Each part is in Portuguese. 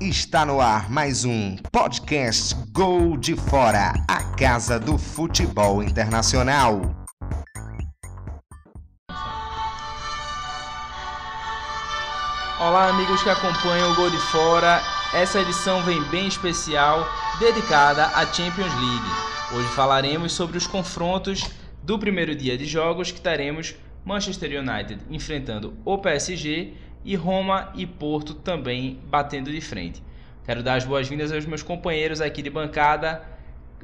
Está no ar mais um podcast Gol de Fora, a casa do futebol internacional. Olá, amigos que acompanham o Gol de Fora. Essa edição vem bem especial, dedicada à Champions League. Hoje falaremos sobre os confrontos do primeiro dia de jogos que teremos Manchester United enfrentando o PSG e Roma e Porto também batendo de frente. Quero dar as boas-vindas aos meus companheiros aqui de bancada,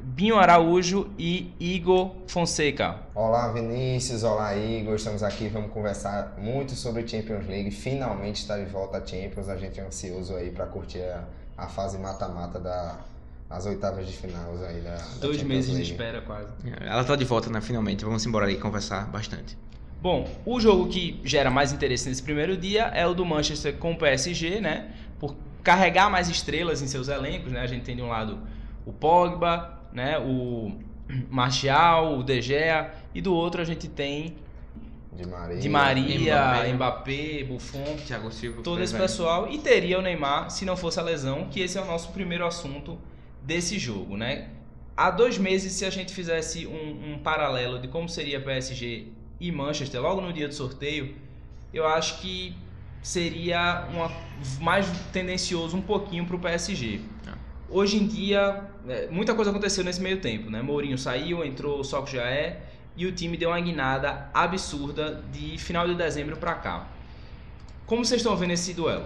Binho Araújo e Igor Fonseca. Olá Vinícius, olá Igor, estamos aqui, vamos conversar muito sobre Champions League. Finalmente está de volta a Champions, a gente é ansioso aí para curtir a, a fase mata-mata da as oitavas de final aí da, da Dois Champions meses de espera quase. Ela tá de volta, né? Finalmente. Vamos embora aí conversar bastante. Bom, o jogo que gera mais interesse nesse primeiro dia é o do Manchester com o PSG, né? Por carregar mais estrelas em seus elencos, né? A gente tem de um lado o Pogba, né? O Martial, o De Gea e do outro a gente tem De Maria. Di Maria, Mbappé. Mbappé, Buffon, Thiago Silva. todo esse pessoal e teria o Neymar se não fosse a lesão, que esse é o nosso primeiro assunto desse jogo, né? Há dois meses, se a gente fizesse um, um paralelo de como seria PSG e Manchester logo no dia do sorteio, eu acho que seria uma, mais tendencioso um pouquinho para o PSG. É. Hoje em dia, é, muita coisa aconteceu nesse meio tempo, né? Mourinho saiu, entrou o Sok Jaé e o time deu uma guinada absurda de final de dezembro para cá. Como vocês estão vendo esse duelo?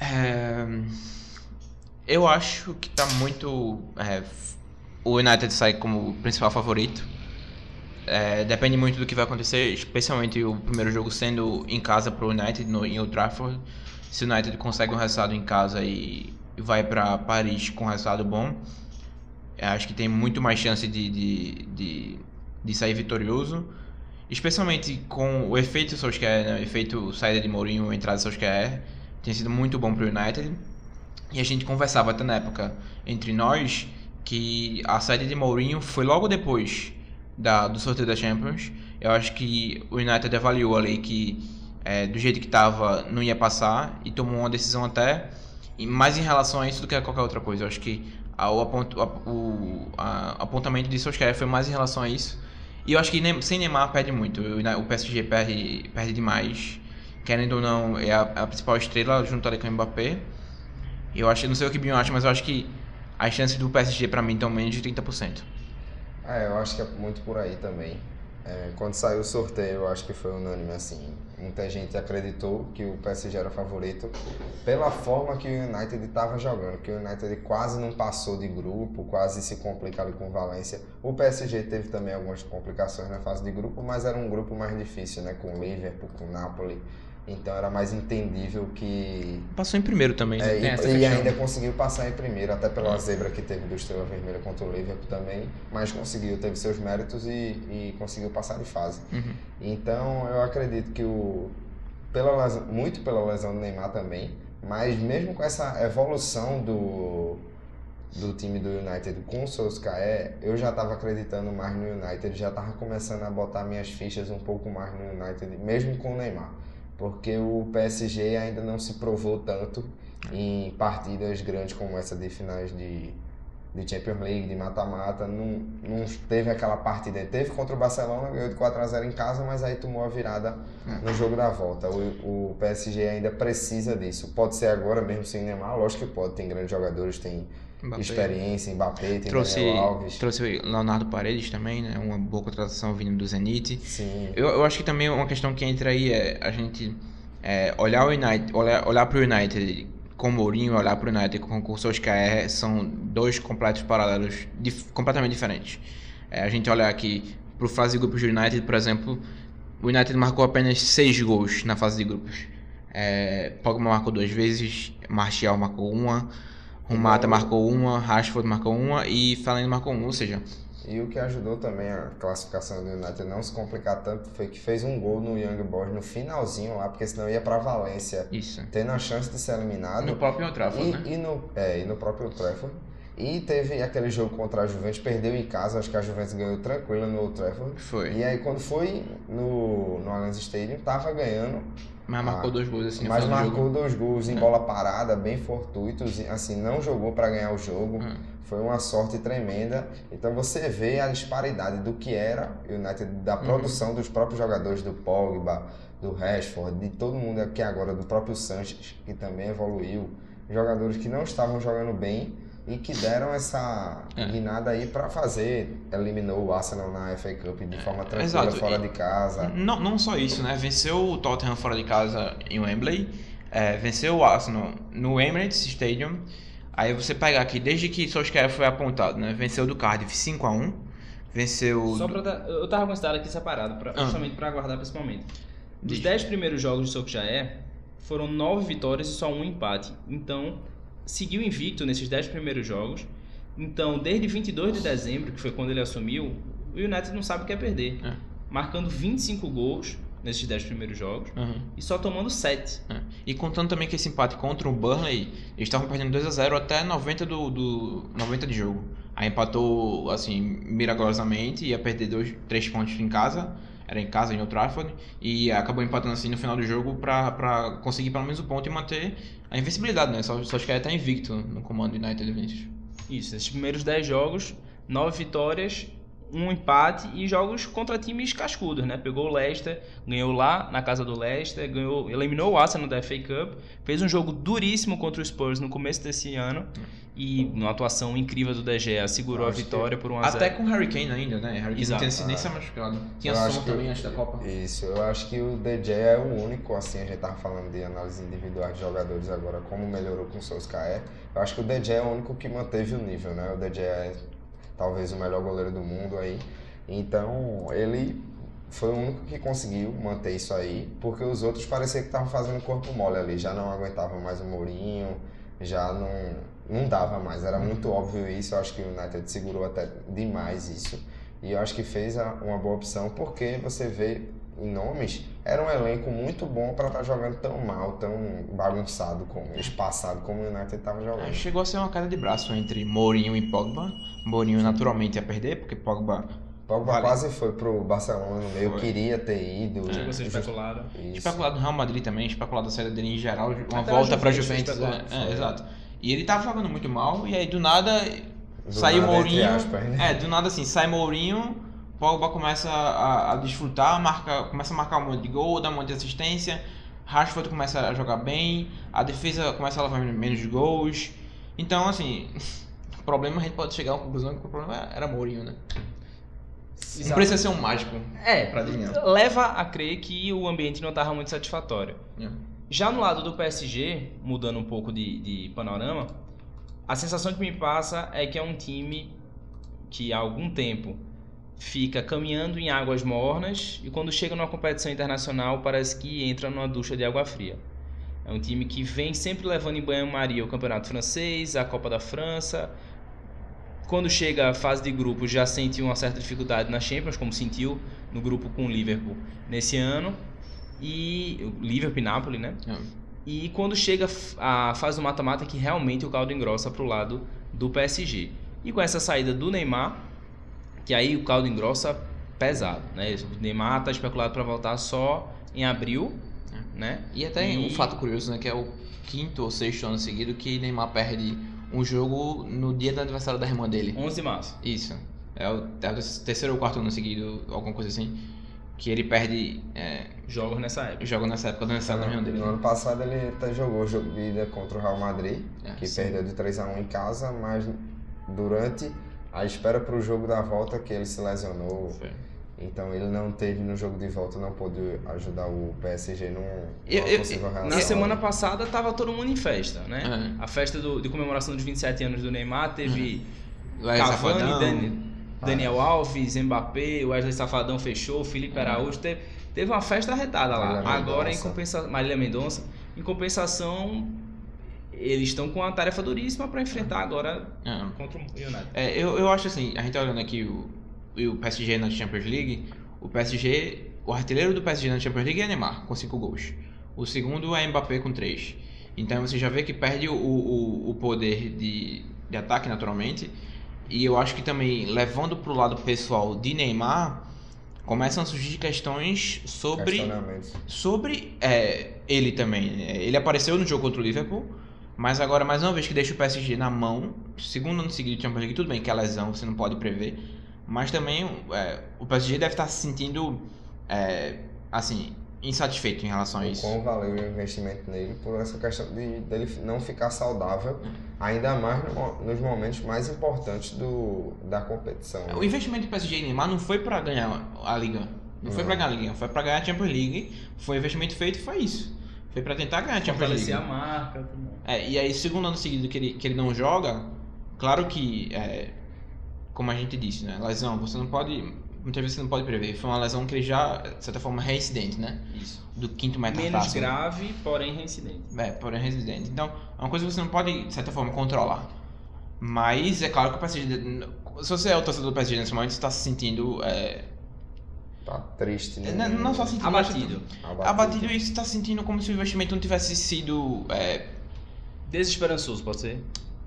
É, Eu acho que tá muito. é, O United sai como principal favorito. É, depende muito do que vai acontecer, especialmente o primeiro jogo sendo em casa pro United, no, em Old Trafford. Se o United consegue um resultado em casa e vai para Paris com um resultado bom, eu acho que tem muito mais chance de, de, de, de sair vitorioso. Especialmente com o efeito Solskjaer, né? o efeito saída de Mourinho, entrada de Solskjaer, tem sido muito bom para o United. E a gente conversava até na época entre nós que a saída de Mourinho foi logo depois da, do sorteio da Champions. Eu acho que o United avaliou ali que é, do jeito que estava não ia passar e tomou uma decisão até mais em relação a isso do que a qualquer outra coisa. Eu acho que a- o, apont- a- o a- apontamento de Solskjaer foi mais em relação a isso. E eu acho que sem Neymar perde muito. O O PSG perde, perde demais. Querendo ou não, é a, a principal estrela junto ali com o Mbappé. Eu acho, não sei o que o Binho acha, mas eu acho que as chances do PSG pra mim estão menos de 30%. É, eu acho que é muito por aí também. É, quando saiu o sorteio, eu acho que foi unânime assim. Muita gente acreditou que o PSG era favorito pela forma que o United estava jogando, que o United quase não passou de grupo, quase se complica ali com o Valência. O PSG teve também algumas complicações na fase de grupo, mas era um grupo mais difícil, né, com o Liverpool, com o Napoli. Então era mais entendível que Passou em primeiro também, né? é, e, e ainda conseguiu passar em primeiro, até pela zebra que teve do Estrela Vermelha contra o Liverpool também, mas conseguiu, teve seus méritos e, e conseguiu passar de fase. Uhum. Então eu acredito que o pela lesão- muito pela lesão do Neymar também, mas mesmo com essa evolução do do time do United com o Solskjaer, eu já estava acreditando mais no United, já estava começando a botar minhas fichas um pouco mais no United, mesmo com o Neymar, porque o PSG ainda não se provou tanto em partidas grandes como essa de finais de, de Champions League, de mata-mata, não, não teve aquela partida. Teve contra o Barcelona, ganhou de 4 a 0 em casa, mas aí tomou a virada no jogo da volta. O, o PSG ainda precisa disso. Pode ser agora mesmo sem Neymar, lógico que pode, tem grandes jogadores, tem Mbappé. experiência, Mbappé, tem Trouxe, Daniel Alves. trouxe o Leonardo Paredes também, né? Uma boa contratação vindo do Zenit. Sim, Eu, eu acho que também uma questão que entra aí é a gente é, olhar o United, olhar, olhar pro United com o Mourinho, olhar pro United com o Solskjaer são dois completos paralelos dif- completamente diferentes. É, a gente olha aqui pro fase de grupos do United, por exemplo, o United marcou apenas seis gols na fase de grupos. É, Pogba marcou duas vezes, Martial marcou uma, Romata marcou uma, Rashford marcou uma e Fellaini marcou uma, ou seja, E o que ajudou também a classificação do United não se complicar tanto foi que fez um gol no Young Boys no finalzinho lá, porque senão ia pra Valência, isso. tendo a chance de ser eliminado. No próprio Trafford, e, né? e no, é, e no próprio Trafford. E teve aquele jogo contra a Juventus, perdeu em casa, acho que a Juventus ganhou tranquila no Old Trafford. Foi. E aí quando foi no, no Allianz Stadium, tava ganhando, Mas marcou Ah, dois gols assim mas do marcou dois gols em É. bola parada, bem fortuitos, assim, não jogou para ganhar o jogo. Hum. Foi uma sorte tremenda. Então você vê a disparidade do que era o United, da Uhum. produção dos próprios jogadores, do Pogba, do Rashford, de todo mundo aqui agora, do próprio Sanches, que também evoluiu. Jogadores que não estavam jogando bem e que deram essa É. guinada aí para fazer. Eliminou o Arsenal na FA Cup de forma tranquila, exato. fora E- de casa. Não, não só isso, né? Venceu o Tottenham fora de casa em Wembley, é, venceu o Arsenal no Emirates Stadium. Aí você pega aqui, desde que Solskjaer foi apontado, né? Venceu do Cardiff 5x1, venceu... Só pra dar, eu tava com esse dado aqui separado, pra, Ah. justamente pra aguardar pra esse momento. Dos Diz. 10 primeiros jogos de Solskjaer, foram 9 vitórias e só um empate. Então, seguiu invicto nesses 10 primeiros jogos. Então, desde 22 de dezembro, que foi quando ele assumiu, o United não sabe o que é perder. É. Marcando 25 gols nesses 10 primeiros jogos Uhum. e só tomando 7. É. E contando também que esse empate contra o Burnley, eles estavam perdendo 2 a 0 até 90 do, do 90 de jogo. Aí empatou assim milagrosamente, ia perder dois, três pontos em casa, era em casa em Old Trafford e acabou empatando assim no final do jogo pra conseguir pelo menos o ponto e manter a invencibilidade, né? Só, só acho que ele tá invicto no comando do United Vinicius. Isso, nesses primeiros 10 jogos, 9 vitórias, um empate e jogos contra times cascudos, né? Pegou o Leicester, ganhou lá na casa do Leicester, ganhou, eliminou o Arsenal da FA Cup, fez um jogo duríssimo contra o Spurs no começo desse ano e numa atuação incrível do De Gea, segurou a Acho que- vitória por 1 a 0. Até com o Harry Kane ainda, né? Harry Kane Exato. tinha nem se machucado. Tinha Eu som também antes da Copa. Isso, eu acho que o DJ é o único, assim, a gente tava falando de análise individual de jogadores agora, como melhorou com o Solskjaer. Eu acho que o DJ é o único que manteve o nível, né? O DJ é talvez o melhor goleiro do mundo aí. Então, ele foi o único que conseguiu manter isso aí, porque os outros parecia que estavam fazendo corpo mole ali, já não aguentavam mais o Mourinho, já não, não dava mais, era muito óbvio isso, eu acho que o United segurou até demais isso. E eu acho que fez uma boa opção, porque você vê em nomes, era um elenco muito bom para estar jogando tão mal, tão bagunçado, como, espaçado como o United estava É, jogando. Chegou a ser uma queda de braço entre Mourinho e Pogba. Mourinho naturalmente ia perder, porque Pogba Pogba Vale. quase foi pro Barcelona no meio, Foi. queria ter ido. Chegou a ser especulado. Isso. Especulado no Real Madrid também, especulado a saída dele em geral, uma Até volta pra Juventus Juventus. foi É, especulado, é, foi. exato. E ele tava jogando muito mal, e aí do nada Do saiu nada, Mourinho. aspas, né? É, do nada assim, sai Mourinho, Pogba começa a, a desfrutar, marca, começa a marcar um monte de gol, dá um monte de assistência, Rashford começa a jogar bem, a defesa começa a levar menos gols. Então, assim, o problema a gente pode chegar à conclusão que o problema era Mourinho, né? Não Exato. precisa ser um mágico É, pra adivinhar. leva a crer que o ambiente não estava muito satisfatório. É. Já no lado do PSG, mudando um pouco de, de panorama, a sensação que me passa é que é um time que há algum tempo fica caminhando em águas mornas e quando chega numa competição internacional parece que entra numa ducha de água fria. É um time que vem sempre levando em banho-maria o Campeonato Francês, a Copa da França. Quando chega a fase de grupos já sente uma certa dificuldade na Champions, como sentiu no grupo com o Liverpool nesse ano. E o Liverpool e Napoli, né? É. E quando chega a fase do mata-mata que realmente o caldo engrossa pro lado do PSG. E com essa saída do Neymar, que aí o caldo engrossa pesado, né? O Neymar tá especulado para voltar só em abril, né? E até E- um fato curioso, né? Que é o quinto ou sexto ano seguido que Neymar perde um jogo no dia do aniversário da irmã dele. 11 de março. Isso. É o, é o terceiro ou quarto ano seguido, alguma coisa assim. Que ele perde é, Jogos nessa época. jogo nessa época do aniversário da irmã dele. No ano passado ele até jogou o jogo de ida contra o Real Madrid, É, que sim. perdeu de 3 a 1 em casa, mas durante a espera para o jogo da volta que ele se lesionou. Foi. Então ele não teve no jogo de volta, não pôde ajudar o PSG num, Eu- numa eu- possível Na semana passada tava todo mundo em festa, né? É. A festa do- de comemoração dos 27 anos do Neymar teve Vai, Cavani. Dani- Daniel Alves, Mbappé, Wesley Safadão fechou, Felipe Araújo. Teve, teve uma festa arretada lá. Marília Agora, em compensação. Marília Mendonça. Em compensação, eles estão com uma tarefa duríssima para enfrentar agora É. contra o United. É, eu, eu acho assim, a gente tá olhando aqui o, o PSG na Champions League, o PSG, o artilheiro do PSG na Champions League é Neymar, com 5 gols. O segundo é Mbappé com 3. Então você já vê que perde o, o, o poder de, de ataque, naturalmente. E eu acho que também, levando pro lado pessoal de Neymar, começam a surgir questões sobre, sobre é, ele também. Ele apareceu no jogo contra o Liverpool, mas agora, mais uma vez, que deixa o PSG na mão, segundo ano seguido de Champions League, tudo bem que é lesão, você não pode prever, mas também é, o PSG deve estar se sentindo, é, assim, insatisfeito em relação a isso. quão valeu o investimento nele por essa questão de dele não ficar saudável, ainda mais no nos momentos mais importantes do, da competição. O investimento do PSG em Neymar não foi pra ganhar a Liga. Não foi Não. pra ganhar a Liga, foi pra ganhar a Champions League. Foi o investimento feito, foi isso. Foi pra tentar ganhar a Champions League. A marca. tudo mais. É, e aí, segundo ano seguido que ele, que ele não joga, claro que, é, como a gente disse, né? Lesão, você não pode. Muitas vezes você não pode prever. Foi uma lesão que ele já, de certa forma, é reincidente, né? Isso. Do quinto Menos metatarso. grave, porém reincidente. É, porém residente. Então, é uma coisa que você não pode, de certa forma, controlar. Mas é claro que o PSG. Se você é o torcedor do PSG nesse momento, você está se sentindo. É, Tá triste, né? não, não só sentindo. mas Abatido. Abatido e você está sentindo como se o investimento não tivesse sido. é, Desesperançoso, pode ser?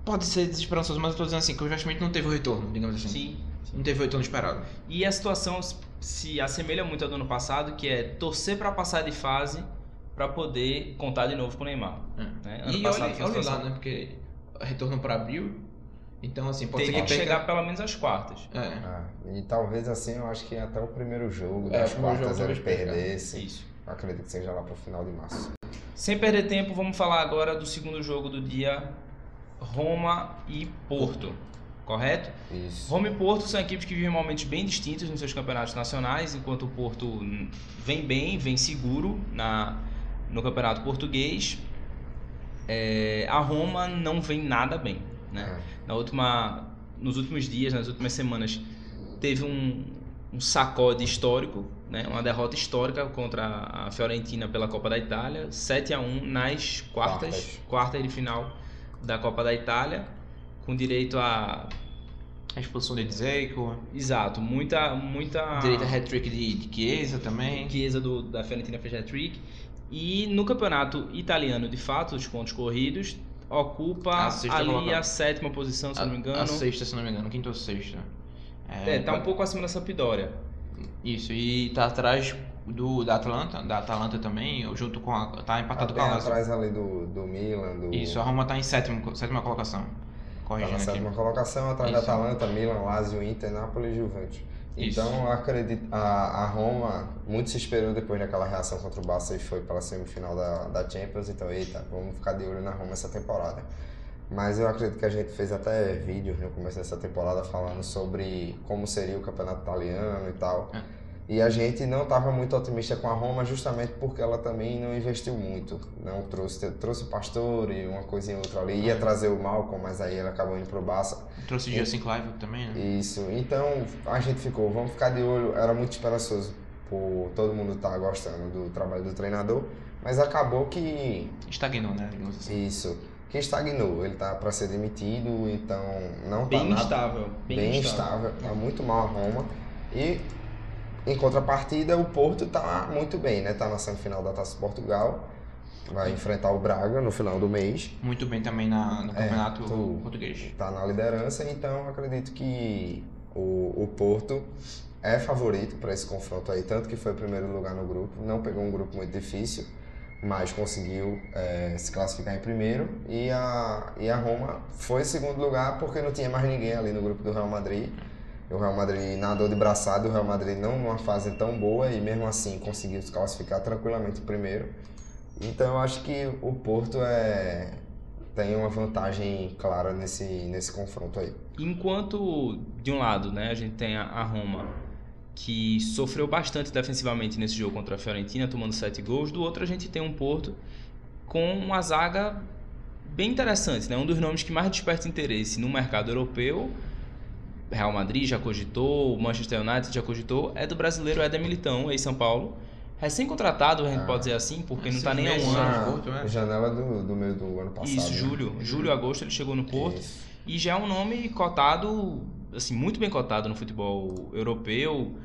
pode ser desesperançoso, mas eu estou dizendo assim, que o investimento não teve o retorno, digamos assim. Sim. Não teve o retorno esperado. E a situação se assemelha muito ao do ano passado, que é torcer para passar de fase para poder contar de novo com o Neymar. Né? Ano E passado olha, foi olha lá, né? Porque retorno para abril. Então, assim, pode Teria ser que que perca. chegar pelo menos às quartas. É. Ah, e talvez assim, eu acho que até o primeiro jogo É, das primeiro quartas jogo ele talvez perca. perdesse. Isso. Acredito que seja lá pro final de março. Sem perder tempo, vamos falar agora do segundo jogo do dia: Roma e Porto. Correto? Isso. Roma e Porto são equipes que vivem momentos bem distintos nos seus campeonatos nacionais, enquanto o Porto vem bem, vem seguro na, no campeonato português. É, a Roma não vem nada bem. Né? É. Na última, nos últimos dias, nas últimas semanas, teve um, um sacode histórico, né? uma derrota histórica contra a Fiorentina pela Copa da Itália, 7 a 1 nas quartas, Quartas. quarta de final da Copa da Itália, com direito a A expulsão de Dzeko. Exato, muita muita Direito a hat-trick de, de Chiesa também. Chiesa do, da Fiorentina fez hat-trick. E no campeonato italiano, de fato, os pontos corridos, ocupa A ali colocada. a sétima posição, se A, não me engano. a sexta, se não me engano, quinta ou sexta. É, tá um pouco acima da Sampdoria. Isso, e tá atrás do, da Atlanta, da Atalanta também, junto com a. tá empatado Tá com a Lazio. atrás ali do, do Milan, do... Isso, a Roma tá em sétimo, sétima colocação. Tá Corrigindo na aqui. sétima colocação, atrás da Isso. Atalanta, Milan, Lazio, Inter, Napoli e Juventus. Isso. Então, acredito, a, a Roma muito se esperou depois daquela reação contra o Barça e foi para a semifinal da, da Champions. Então, eita, vamos ficar de olho na Roma essa temporada. Mas eu acredito que a gente fez até vídeos no começo dessa temporada falando sobre como seria o campeonato italiano e tal. É. E a gente não estava muito otimista com a Roma justamente porque ela também não investiu muito. Não trouxe, trouxe o Pastore, uma coisa e outra ali. Ia trazer o Malcolm, mas aí ele acabou indo pro Barça. Trouxe Justin Clive também, né? Isso. Então a gente ficou, vamos ficar de olho. Era muito esperançoso por todo mundo estar gostando do trabalho do treinador, mas acabou que Estagnou, né? Assim. isso, que estagnou. Ele tá para ser demitido, então não tá Bem nada instável. Bem, bem instável. estável, tá muito mal a Roma. E em contrapartida, o Porto tá muito bem, né? Tá na semifinal da Taça de Portugal. Vai enfrentar o Braga no final do mês. Muito bem também na, no É, campeonato tu- português. Tá na liderança, então acredito que o, o Porto é favorito para esse confronto aí, tanto que foi primeiro lugar no grupo, não pegou um grupo muito difícil, mas conseguiu é, se classificar em primeiro e a, e a Roma foi em segundo lugar porque não tinha mais ninguém ali no grupo do Real Madrid. O Real Madrid nadou de braçada, o Real Madrid não numa fase tão boa e mesmo assim conseguiu se classificar tranquilamente em primeiro. Então eu acho que o Porto é, tem uma vantagem clara nesse, nesse confronto aí. Enquanto, de um lado, né, a gente tem a, a Roma, que sofreu bastante defensivamente nesse jogo contra a Fiorentina, tomando sete gols. Do outro, a gente tem um Porto com uma zaga bem interessante, né? Um dos nomes que mais desperta interesse no mercado europeu, Real Madrid já cogitou, o Manchester United já cogitou, é do brasileiro Éder Militão, ex-São Paulo. Recém-contratado, a gente Ah. pode dizer assim, porque não Esses tá nem há um ano. né? Porto, né? janela do, do meio do ano passado. Isso, né? julho. Julho, agosto ele chegou no Porto. Isso. E já é um nome cotado, assim, muito bem cotado no futebol europeu,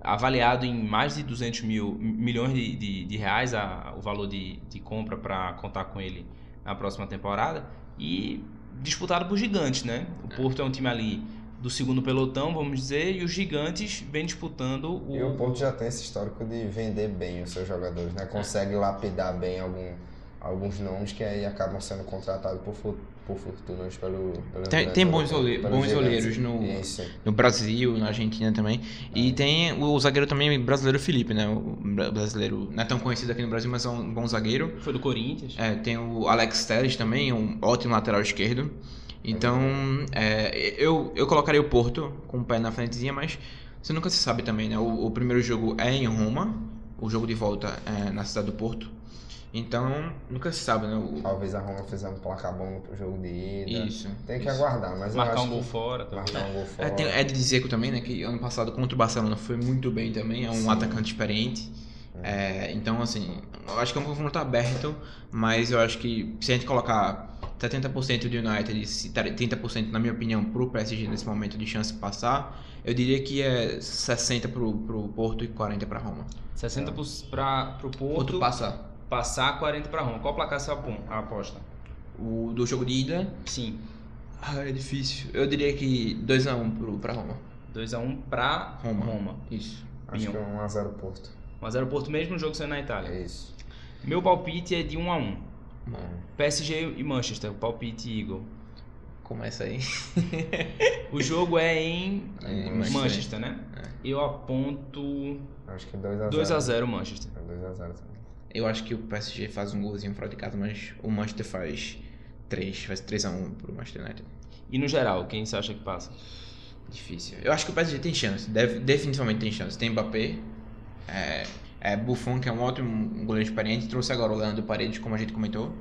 avaliado em mais de 200 mil, milhões de, de, de reais a, o valor de, de compra para contar com ele na próxima temporada. E disputado por gigantes, né? O Porto é um time ali do segundo pelotão, vamos dizer, e os gigantes vem disputando o. E o Porto já tem esse histórico de vender bem os seus jogadores, né? Consegue lapidar bem algum, alguns nomes que aí acabam sendo contratados por, por fortunas pelo. pelo Tem, tem bons, pelos bons goleiros no, Isso. no Brasil, na Argentina também. E tem o zagueiro também brasileiro Felipe, né? O bra- brasileiro não é tão conhecido aqui no Brasil, mas é um bom zagueiro. Foi do Corinthians. É, tem o Alex Telles também, um ótimo lateral esquerdo. Então, é, eu, eu colocaria o Porto com o pé na frentezinha, mas você nunca se sabe também, né? O, o primeiro jogo é em Roma, o jogo de volta é na cidade do Porto. Então, nunca se sabe, né? O- Talvez a Roma fizer um placar bom pro jogo de ida. isso. Tem que isso. aguardar, mas eu Marcar acho um gol que fora. talvez. Marcar um gol fora. É, tem o Ed Dzeko também, né? Que ano passado contra o Barcelona foi muito bem também. É um Sim. atacante experiente. É, então, assim, eu acho que é um confronto aberto, mas eu acho que se a gente colocar 70% do United e se 30%, na minha opinião, pro PSG nesse momento de chance de passar, eu diria que é 60 pro, pro Porto e 40 pra Roma. 60 pro, pra, pro Porto, Porto passar. Passar, 40 pra Roma. Qual placar você aposta? O do jogo de ida, Sim. ah, é difícil. Eu diria que 2x1 pro, pra Roma. 2x1 pra Roma. Roma. Isso. Acho que Pinhão. é 1x0 Porto. 1x0 Porto, mesmo jogo sendo na Itália. É isso. Meu palpite é de 1x1. Hum. PSG e Manchester, palpite Eagle. Começa aí. O jogo é em Em Manchester, Manchester. né? É. Eu aponto Acho que 2x0. 2x0 Manchester. 2x0 também. Eu acho que o PSG faz um golzinho fora de casa, mas o Manchester faz 3, faz 3x1 pro Manchester United. E no geral, quem você acha que passa? Difícil. Eu acho que o PSG tem chance, deve- definitivamente tem chance. Tem Mbappé, é, é Buffon, que é um ótimo goleiro experiente, trouxe agora o Leandro Paredes, como a gente comentou.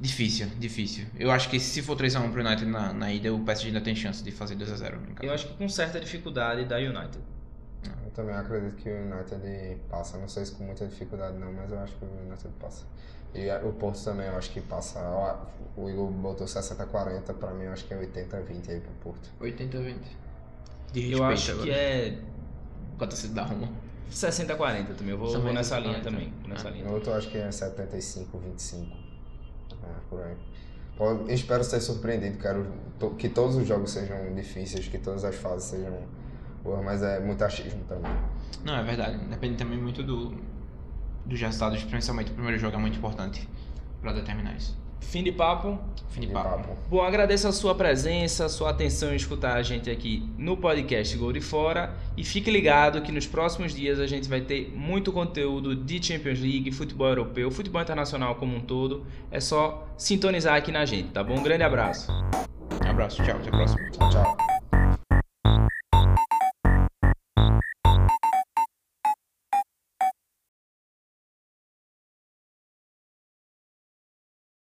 Difícil, difícil. Eu acho que se for 3x1 pro United na, na ida, o PSG ainda tem chance de fazer 2x0 em casa. Eu acho que com certa dificuldade da United. Eu também acredito que o United passa. Não sei se com muita dificuldade não, mas eu acho que o United passa. E o Porto também eu acho que passa. O Igor botou 60-40, pra mim eu acho que é 80-20 aí pro Porto. 80-20. De Eu acho que é Com a torcida da Roma. 60-40 também. Eu vou, vou nessa 60-40. linha também. Nessa Ah. linha. No outro eu acho que é 75-25. É, por aí. Eu espero ser surpreendido, quero que todos os jogos sejam difíceis, que todas as fases sejam boas, mas é muito achismo também. Não, é verdade. Depende também muito do, dos resultados, principalmente o primeiro jogo é muito importante pra determinar isso. Fim de papo. Fim de De papo. papo. Bom, agradeço a sua presença, a sua atenção em escutar a gente aqui no podcast Gol de Fora. E fique ligado que nos próximos dias a gente vai ter muito conteúdo de Champions League, futebol europeu, futebol internacional como um todo. É só sintonizar aqui na gente, tá bom? Um grande abraço. Um abraço, tchau, até a próxima. Tchau, tchau.